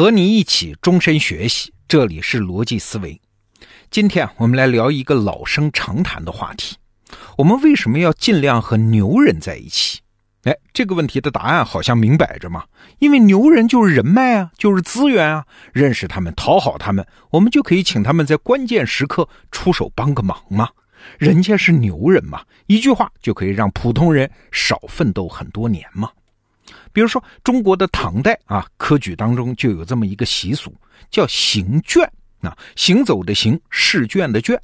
和你一起终身学习，这里是逻辑思维。今天我们来聊一个老生常谈的话题：我们为什么要尽量和牛人在一起？哎，这个问题的答案好像明摆着嘛，因为牛人就是人脉啊，就是资源啊，认识他们，讨好他们，我们就可以请他们在关键时刻出手帮个忙嘛。人家是牛人嘛，一句话就可以让普通人少奋斗很多年嘛。比如说，中国的唐代啊，科举当中就有这么一个习俗，叫行卷啊，行走的行，试卷的卷。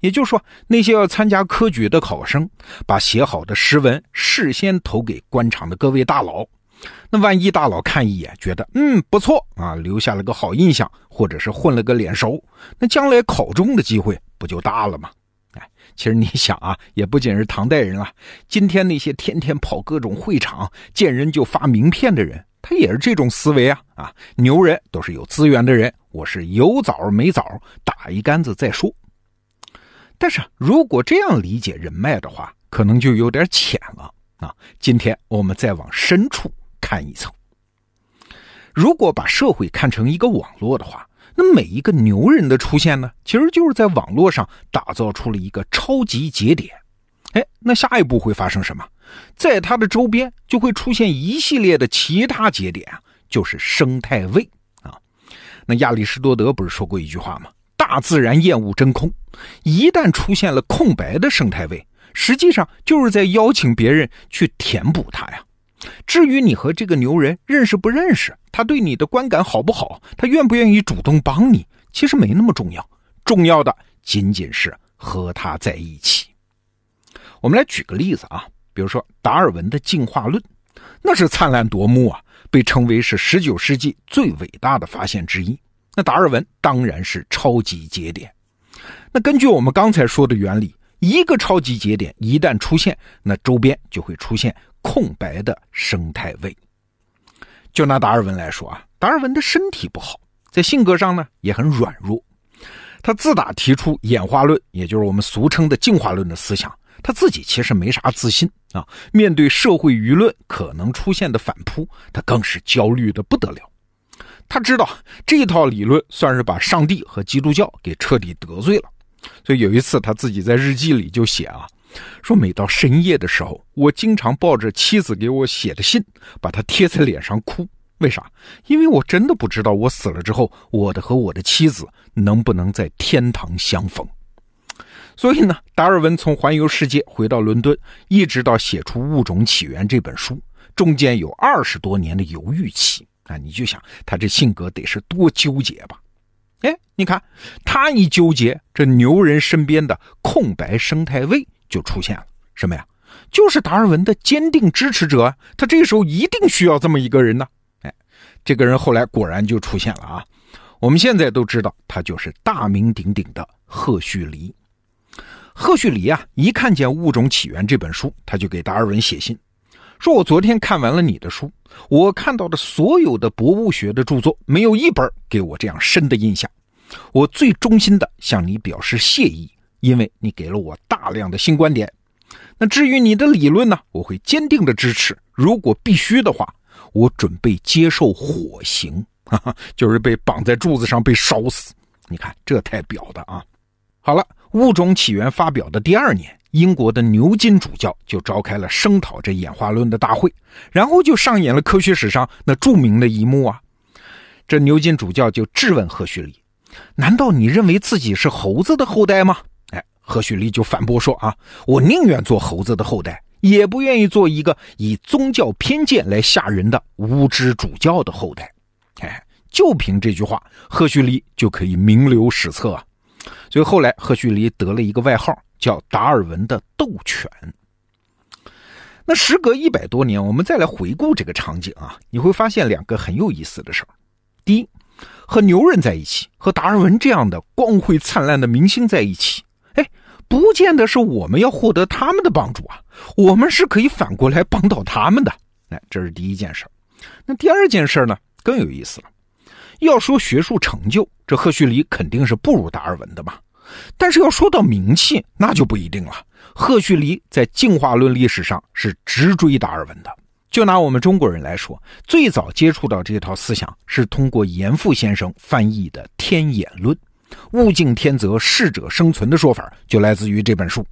也就是说，那些要参加科举的考生，把写好的诗文事先投给官场的各位大佬。那万一大佬看一眼，觉得嗯不错啊，留下了个好印象，或者是混了个脸熟，那将来考中的机会不就大了吗？其实你想啊，也不仅是唐代人了，今天那些天天跑各种会场、见人就发名片的人，他也是这种思维啊啊！牛人都是有资源的人，我是有枣没枣，打一竿子再说。但是如果这样理解人脉的话，可能就有点浅了啊！今天我们再往深处看一层。如果把社会看成一个网络的话，那每一个牛人的出现呢，其实就是在网络上打造出了一个超级节点。哎，那下一步会发生什么？在它的周边就会出现一系列的其他节点啊，就是生态位啊。那亚里士多德不是说过一句话吗？大自然厌恶真空，一旦出现了空白的生态位，实际上就是在邀请别人去填补它呀。至于你和这个牛人认识不认识，他对你的观感好不好，他愿不愿意主动帮你，其实没那么重要。重要的仅仅是和他在一起。我们来举个例子啊，比如说达尔文的进化论，那是灿烂夺目啊，被称为是十九世纪最伟大的发现之一。那达尔文当然是超级节点。那根据我们刚才说的原理，一个超级节点一旦出现，那周边就会出现。空白的生态位。就拿达尔文来说啊，达尔文的身体不好，在性格上呢也很软弱。他自打提出演化论，也就是我们俗称的进化论的思想，他自己其实没啥自信啊。面对社会舆论可能出现的反扑，他更是焦虑的不得了。他知道这套理论算是把上帝和基督教给彻底得罪了，所以有一次他自己在日记里就写啊。说每到深夜的时候，我经常抱着妻子给我写的信，把它贴在脸上哭。为啥？因为我真的不知道我死了之后，我的和我的妻子能不能在天堂相逢。所以呢，达尔文从环游世界回到伦敦，一直到写出《物种起源》这本书，中间有二十多年的犹豫期啊！你就想他这性格得是多纠结吧？哎，你看他一纠结，这牛人身边的空白生态位。就出现了什么呀？就是达尔文的坚定支持者啊！他这时候一定需要这么一个人呢。哎，这个人后来果然就出现了啊！我们现在都知道，他就是大名鼎鼎的赫胥黎。赫胥黎啊，一看见《物种起源》这本书，他就给达尔文写信，说我昨天看完了你的书，我看到的所有的博物学的著作，没有一本给我这样深的印象。我最衷心的向你表示谢意。因为你给了我大量的新观点，那至于你的理论呢，我会坚定的支持。如果必须的话，我准备接受火刑，哈哈，就是被绑在柱子上被烧死。你看这太表的啊！好了，《物种起源》发表的第二年，英国的牛津主教就召开了声讨这演化论的大会，然后就上演了科学史上那著名的一幕啊！这牛津主教就质问赫胥黎：“难道你认为自己是猴子的后代吗？”赫胥黎就反驳说：“啊，我宁愿做猴子的后代，也不愿意做一个以宗教偏见来吓人的无知主教的后代。”哎，就凭这句话，赫胥黎就可以名留史册啊！所以后来赫胥黎得了一个外号，叫达尔文的斗犬。那时隔一百多年，我们再来回顾这个场景啊，你会发现两个很有意思的事儿：第一，和牛人在一起，和达尔文这样的光辉灿烂的明星在一起。不见得是我们要获得他们的帮助啊，我们是可以反过来帮到他们的。哎，这是第一件事那第二件事呢，更有意思了。要说学术成就，这赫胥黎肯定是不如达尔文的嘛。但是要说到名气，那就不一定了。赫胥黎在进化论历史上是直追达尔文的，就拿我们中国人来说，最早接触到这套思想是通过严复先生翻译的《天演论》，“物竞天择，适者生存”的说法就来自于这本书。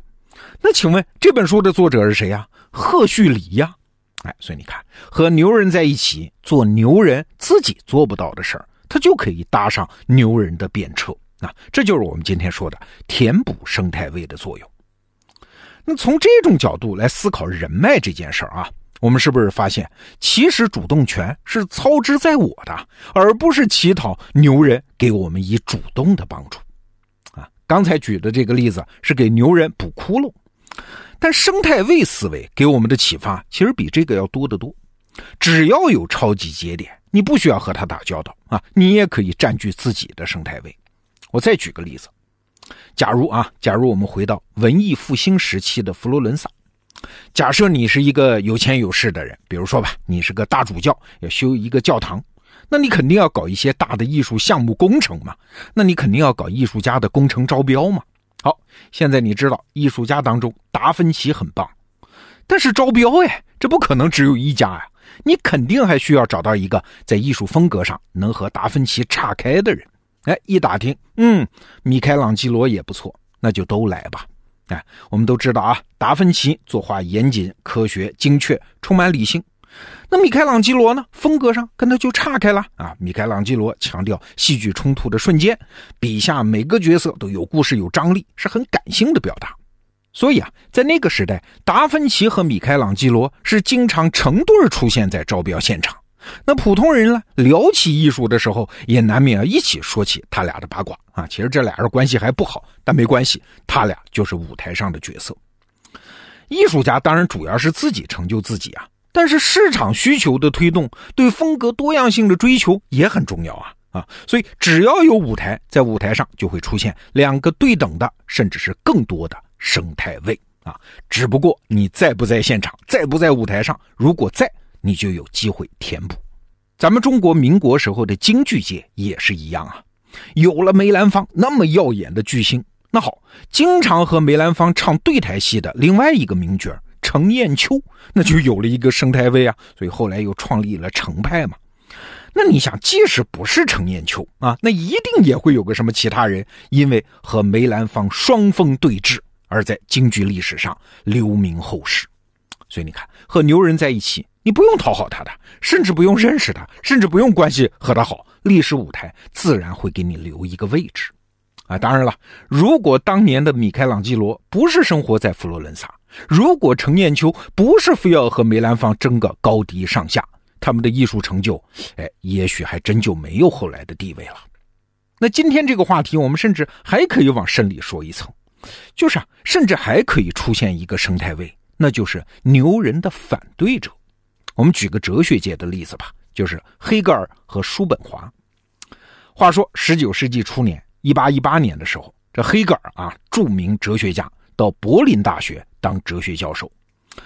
那请问这本书的作者是谁呀？赫胥黎呀！哎，所以你看，和牛人在一起做牛人自己做不到的事儿，他就可以搭上牛人的便车啊！这就是我们今天说的填补生态位的作用。那从这种角度来思考人脉这件事儿啊。我们是不是发现，其实主动权是操之在我的，而不是乞讨牛人给我们以主动的帮助？啊，刚才举的这个例子是给牛人补窟窿，但生态位思维给我们的启发其实比这个要多得多。只要有超级节点，你不需要和他打交道啊，你也可以占据自己的生态位。我再举个例子，假如啊，假如我们回到文艺复兴时期的佛罗伦萨。假设你是一个有钱有势的人，比如说吧，你是个大主教，要修一个教堂，那你肯定要搞一些大的艺术项目工程嘛，那你肯定要搞艺术家的工程招标嘛。好，现在你知道艺术家当中达芬奇很棒，但是招标哎，这不可能只有一家呀，你肯定还需要找到一个在艺术风格上能和达芬奇岔开的人。哎，一打听，嗯，米开朗基罗也不错，那就都来吧。哎，我们都知道啊，达芬奇作画严谨、科学、精确，充满理性。那米开朗基罗呢？风格上跟他就岔开了啊。米开朗基罗强调戏剧冲突的瞬间，笔下每个角色都有故事、有张力，是很感性的表达。所以啊，在那个时代，达芬奇和米开朗基罗是经常成对出现在招标现场。那普通人呢，聊起艺术的时候，也难免要一起说起他俩的八卦啊。其实这俩人关系还不好，但没关系，他俩就是舞台上的角色。艺术家当然主要是自己成就自己啊，但是市场需求的推动，对风格多样性的追求也很重要啊啊！所以只要有舞台，在舞台上就会出现两个对等的，甚至是更多的生态位啊。只不过你在不在现场，在不在舞台上，如果在。你就有机会填补。咱们中国民国时候的京剧界也是一样啊，有了梅兰芳那么耀眼的巨星，那好，经常和梅兰芳唱对台戏的另外一个名角程砚秋，那就有了一个生态位啊。所以后来又创立了程派嘛。那你想，即使不是程砚秋啊，那一定也会有个什么其他人，因为和梅兰芳双峰对峙，而在京剧历史上留名后世。所以你看，和牛人在一起。你不用讨好他的，甚至不用认识他，甚至不用关系和他好，历史舞台自然会给你留一个位置，啊，当然了，如果当年的米开朗基罗不是生活在佛罗伦萨，如果程砚秋不是非要和梅兰芳争个高低上下，他们的艺术成就，哎，也许还真就没有后来的地位了。那今天这个话题，我们甚至还可以往深里说一层，就是啊，甚至还可以出现一个生态位，那就是牛人的反对者。我们举个哲学界的例子吧，就是黑格尔和叔本华。话说，十九世纪初年，一八一八年的时候，这黑格尔啊，著名哲学家，到柏林大学当哲学教授。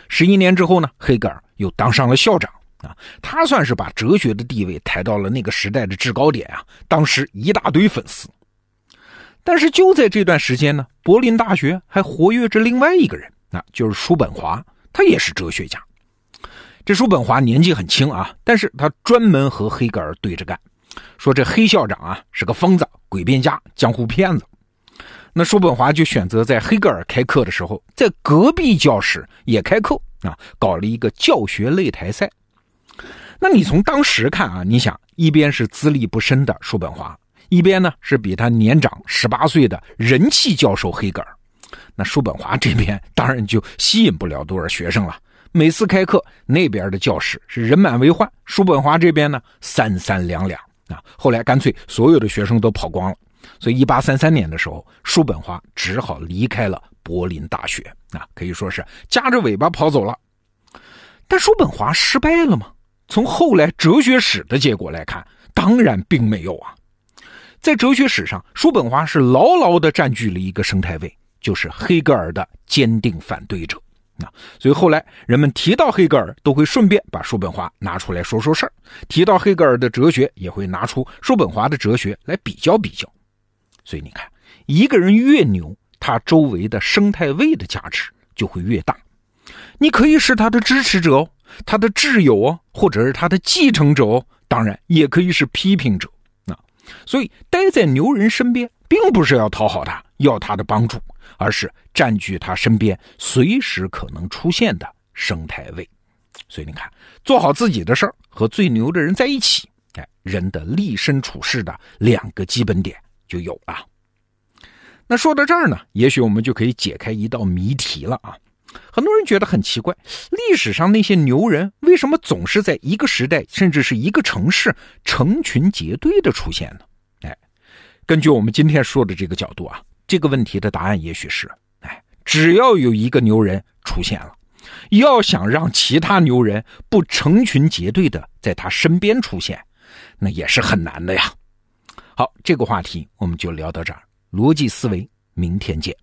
十一年之后呢，黑格尔又当上了校长啊，他算是把哲学的地位抬到了那个时代的制高点啊。当时一大堆粉丝。但是就在这段时间呢，柏林大学还活跃着另外一个人，那就是叔本华，他也是哲学家。这叔本华年纪很轻啊，但是他专门和黑格尔对着干，说这黑校长啊是个疯子、诡辩家、江湖骗子。那叔本华就选择在黑格尔开课的时候，在隔壁教室也开课啊，搞了一个教学擂台赛。那你从当时看啊，你想一边是资历不深的叔本华，一边呢是比他年长十八岁的人气教授黑格尔，那叔本华这边当然就吸引不了多少学生了。每次开课，那边的教室是人满为患，叔本华这边呢三三两两啊。后来干脆所有的学生都跑光了，所以一八三三年的时候，叔本华只好离开了柏林大学啊，可以说是夹着尾巴跑走了。但叔本华失败了吗？从后来哲学史的结果来看，当然并没有啊。在哲学史上，叔本华是牢牢地占据了一个生态位，就是黑格尔的坚定反对者。啊所以后来人们提到黑格尔，都会顺便把叔本华拿出来说说事儿；提到黑格尔的哲学，也会拿出叔本华的哲学来比较比较。所以你看，一个人越牛，他周围的生态位的价值就会越大。你可以是他的支持者哦，他的挚友哦，或者是他的继承者哦，当然也可以是批评者啊。所以待在牛人身边，并不是要讨好他，要他的帮助，而是占据他身边随时可能出现的生态位。所以你看，做好自己的事儿，和最牛的人在一起，哎，人的立身处世的两个基本点就有了。那说到这儿呢，也许我们就可以解开一道谜题了啊！很多人觉得很奇怪，历史上那些牛人为什么总是在一个时代，甚至是一个城市成群结队的出现呢？哎，根据我们今天说的这个角度啊，这个问题的答案也许是：哎，只要有一个牛人出现了。要想让其他牛人不成群结队的在他身边出现，那也是很难的呀。好，这个话题我们就聊到这儿。逻辑思维，明天见。